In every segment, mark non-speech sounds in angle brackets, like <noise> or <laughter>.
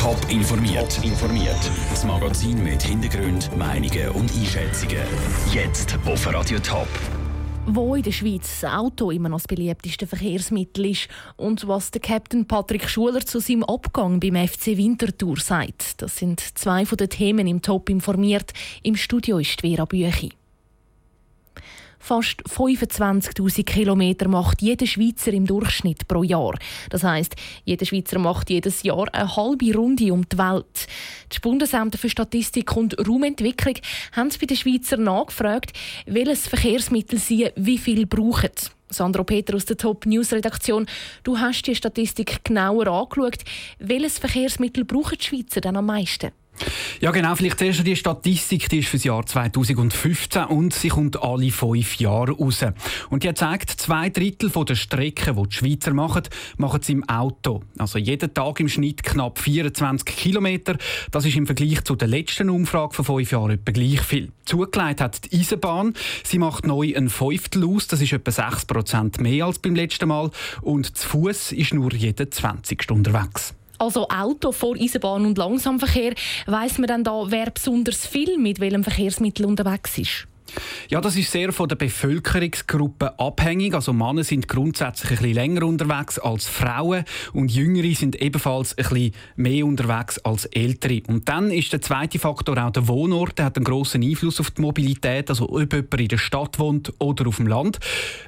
Top informiert. informiert. Das Magazin mit Hintergrund, Meinungen und Einschätzungen. Jetzt auf Radio Top. Wo in der Schweiz das Auto immer noch das beliebteste Verkehrsmittel ist und was der Captain Patrick Schuler zu seinem Abgang beim FC Winterthur sagt. Das sind zwei von den Themen im Top informiert. Im Studio ist Vera Büchi. Fast 25.000 Kilometer macht jeder Schweizer im Durchschnitt pro Jahr. Das heißt, jeder Schweizer macht jedes Jahr eine halbe Runde um die Welt. Das Bundesamt für Statistik und Raumentwicklung haben bei den Schweizer nachgefragt, welches Verkehrsmittel sie wie viel brauchen. Sandro Peter aus der Top News Redaktion, du hast die Statistik genauer angeschaut. Welches Verkehrsmittel brauchen die Schweizer denn am meisten? Ja, genau. Vielleicht zuerst die Statistik, die ist für das Jahr 2015 und sie kommt alle fünf Jahre raus. Und die zeigt, zwei Drittel der Strecken, die die Schweizer machen, machen sie im Auto. Also jeden Tag im Schnitt knapp 24 Kilometer. Das ist im Vergleich zu der letzten Umfrage von fünf Jahren etwa gleich viel. Zugelegt hat die Eisenbahn. Sie macht neu ein Fünftel aus. Das ist etwa 6 Prozent mehr als beim letzten Mal. Und zu Fuß ist nur jede 20 unterwegs also Auto vor Eisenbahn und Langsamverkehr, weiß man dann da, wer besonders viel mit welchem Verkehrsmittel unterwegs ist? Ja, das ist sehr von der Bevölkerungsgruppe abhängig. Also Männer sind grundsätzlich ein bisschen länger unterwegs als Frauen und Jüngere sind ebenfalls ein bisschen mehr unterwegs als Ältere. Und dann ist der zweite Faktor auch der Wohnort. Der hat einen grossen Einfluss auf die Mobilität. Also ob jemand in der Stadt wohnt oder auf dem Land.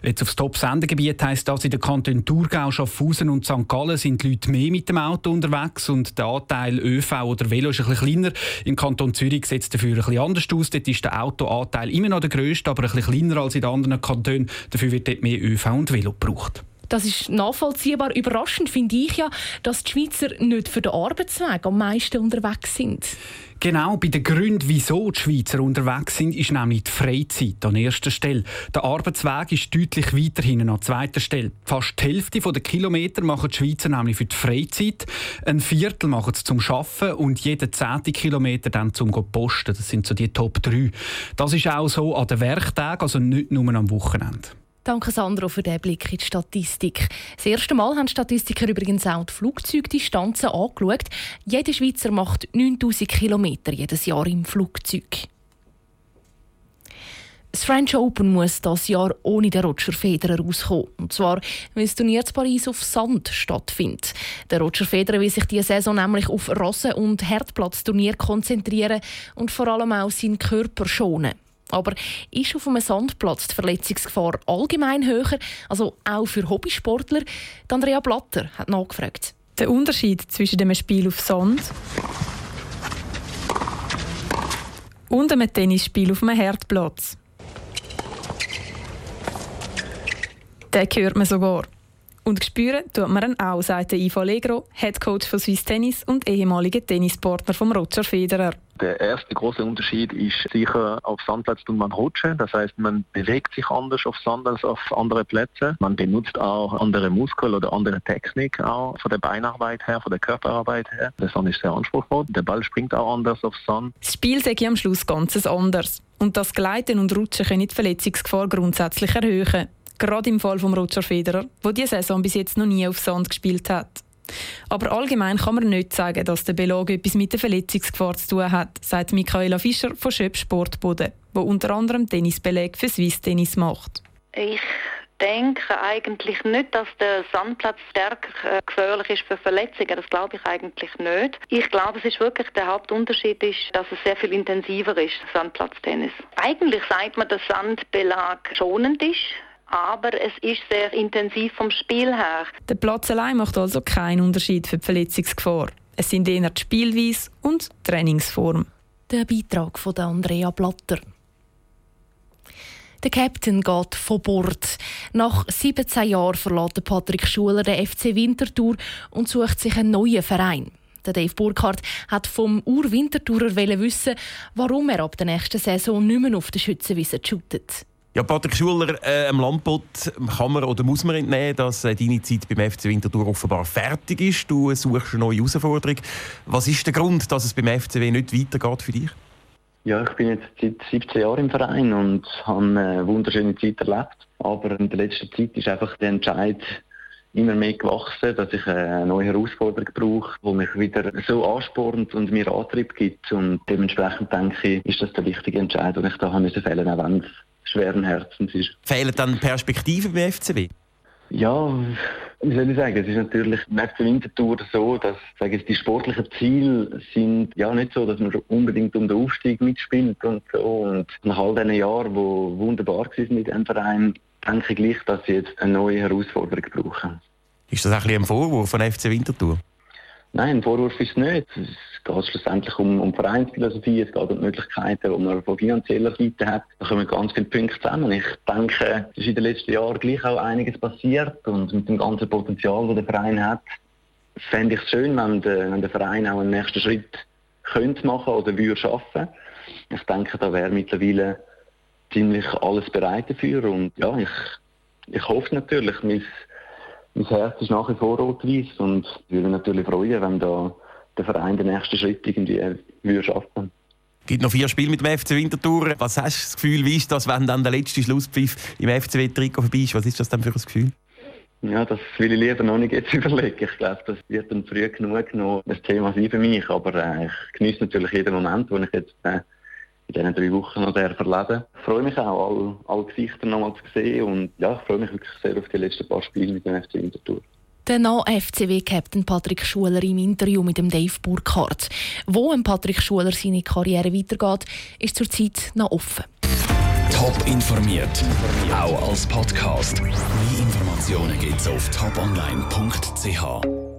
Jetzt aufs Top-Sendegebiet heisst das, in den Kantonen Thurgau, Schaffhausen und St. Gallen sind die Leute mehr mit dem Auto unterwegs und der Anteil ÖV oder Velo ist ein bisschen kleiner. Im Kanton Zürich sieht es dafür ein bisschen anders aus. Dort ist der Autoanteil immer noch der grösste, aber ein bisschen kleiner als in den anderen Kantonen. Dafür wird dort mehr ÖV und Velo gebraucht. Das ist nachvollziehbar. Überraschend finde ich ja, dass die Schweizer nicht für den Arbeitsweg am meisten unterwegs sind. Genau, bei den Gründen, wieso die Schweizer unterwegs sind, ist nämlich die Freizeit an erster Stelle. Der Arbeitsweg ist deutlich weiter hinten an zweiter Stelle. Fast die Hälfte der Kilometer machen die Schweizer nämlich für die Freizeit, ein Viertel machen sie zum Arbeiten und jeden zehnte Kilometer dann zum Posten. Das sind so die Top 3. Das ist auch so an den Werktagen, also nicht nur am Wochenende. Danke Sandro für den Blick in die Statistik. Das erste Mal haben Statistiker übrigens auch die Flugzeugdistanzen angeschaut. Jeder Schweizer macht 9000 Kilometer jedes Jahr im Flugzeug. Das French Open muss das Jahr ohne den Roger Federer rauskommen. Und zwar, weil das Turnier in Paris auf Sand stattfindet. Der Roger Federer will sich diese Saison nämlich auf Rasen- und Herdplatzturnier konzentrieren und vor allem auch seinen Körper schonen. Aber ist auf einem Sandplatz die Verletzungsgefahr allgemein höher, also auch für Hobbysportler? Andrea Blatter hat nachgefragt. Der Unterschied zwischen dem Spiel auf Sand und einem Tennisspiel auf einem Herdplatz. Den hört man sogar. Und spüren tut man ihn auch, sagt Ivo Allegro, Headcoach von Swiss Tennis und ehemaliger Tennispartner von Roger Federer. Der erste große Unterschied ist sicher, auf Sandplatz tut man rutschen. Das heißt, man bewegt sich anders auf Sand als auf andere Plätze. Man benutzt auch andere Muskeln oder andere Technik auch von der Beinarbeit her, von der Körperarbeit her. Der Sand ist sehr anspruchsvoll. Der Ball springt auch anders auf Sand. Das Spiel sehe ich am Schluss ganz anders. Und das Gleiten und Rutschen können die Verletzungsgefahr grundsätzlich erhöhen. Gerade im Fall von Roger Federer, der diese Saison bis jetzt noch nie auf Sand gespielt hat. Aber allgemein kann man nicht sagen, dass der Belag etwas mit der Verletzungsgefahr zu tun hat, sagt Michaela Fischer von Schöp Sportboden, wo unter anderem Tennisbeleg für Swiss Tennis macht. Ich denke eigentlich nicht, dass der Sandplatz stärker äh, gefährlich ist für Verletzungen. Das glaube ich eigentlich nicht. Ich glaube, es ist wirklich der Hauptunterschied ist, dass es sehr viel intensiver ist, Sandplatztennis. Eigentlich sagt man, dass Sandbelag schonend ist aber es ist sehr intensiv vom Spiel her. Der Platz allein macht also keinen Unterschied für die Verletzungsgefahr. Es sind eher die Spielweise und die Trainingsform. Der Beitrag von Andrea Blatter. Der Captain geht von Bord. Nach 17 Jahren verlässt Patrick Schuler den FC Winterthur und sucht sich einen neuen Verein. Der Dave Burkhardt hat vom Ur-Winterthurer wissen, warum er ab der nächsten Saison nicht mehr auf der Schützenwiese shootet. Ja, Patrick Schuler, äh, am Landbot kann man oder muss man entnehmen, dass äh, deine Zeit beim FC Winterthur offenbar fertig ist. Du suchst eine neue Herausforderung. Was ist der Grund, dass es beim FCW nicht weitergeht für dich? Ja, ich bin jetzt seit 17 Jahren im Verein und habe eine wunderschöne Zeit erlebt. Aber in der letzten Zeit ist einfach der Entscheid immer mehr gewachsen, dass ich eine neue Herausforderung brauche, die mich wieder so anspornt und mir Antrieb gibt. Und dementsprechend denke ich, ist das der richtige Entscheid, den ich da fällen, auch wenn schweren Herzens ist. Fehlen dann Perspektiven beim FCB? Ja, wie soll ich sagen, es ist natürlich im FC Winterthur so, dass sage ich, die sportlichen Ziele sind ja nicht so, dass man unbedingt um den Aufstieg mitspielt und so. Und nach all diesen Jahren, die wunderbar waren mit dem Verein, denke ich gleich, dass sie jetzt eine neue Herausforderung brauchen. Ist das ein, ein Vorwurf von FC Winterthur? Nein, ein Vorwurf ist es nicht. Es geht schlussendlich um, um Vereinsphilosophie, es geht um die Möglichkeiten, die man von finanzieller Seite hat. Da kommen ganz viele Punkte zusammen. Ich denke, es ist in den letzten Jahren gleich auch einiges passiert und mit dem ganzen Potenzial, das der Verein hat, fände ich es schön, wenn der, wenn der Verein auch einen nächsten Schritt könnte machen oder würde schaffen. Ich denke, da wäre mittlerweile ziemlich alles bereit dafür und ja, ich, ich hoffe natürlich, mein, mein Herz ist nach wie vor rot-weiß und ich würde mich natürlich freuen, wenn da der Verein den nächsten Schritt irgendwie würde schaffen es gibt noch vier Spiele mit dem FC Winterthur. Was hast du das Gefühl, wie ist das, wenn dann der letzte Schlusspfiff im FCW-Trikot vorbei ist? Was ist das denn für ein Gefühl? Ja, das will ich lieber noch nicht jetzt <laughs> überlegen. Ich glaube, das wird dann früh genug noch ein Thema sein für mich. Aber äh, ich genieße natürlich jeden Moment, den ich jetzt äh, in diesen drei Wochen noch erleben Ich freue mich auch, alle, alle Gesichter noch mal zu sehen. Und ja, ich freue mich wirklich sehr auf die letzten paar Spiele mit dem FC Winterthur. Der FCW-Captain Patrick Schuler im Interview mit dem Dave Burkhardt. Wo ein Patrick Schuler seine Karriere weitergeht, ist zurzeit noch offen. Top informiert, auch als Podcast. Mehr Informationen gibt es auf toponline.ch.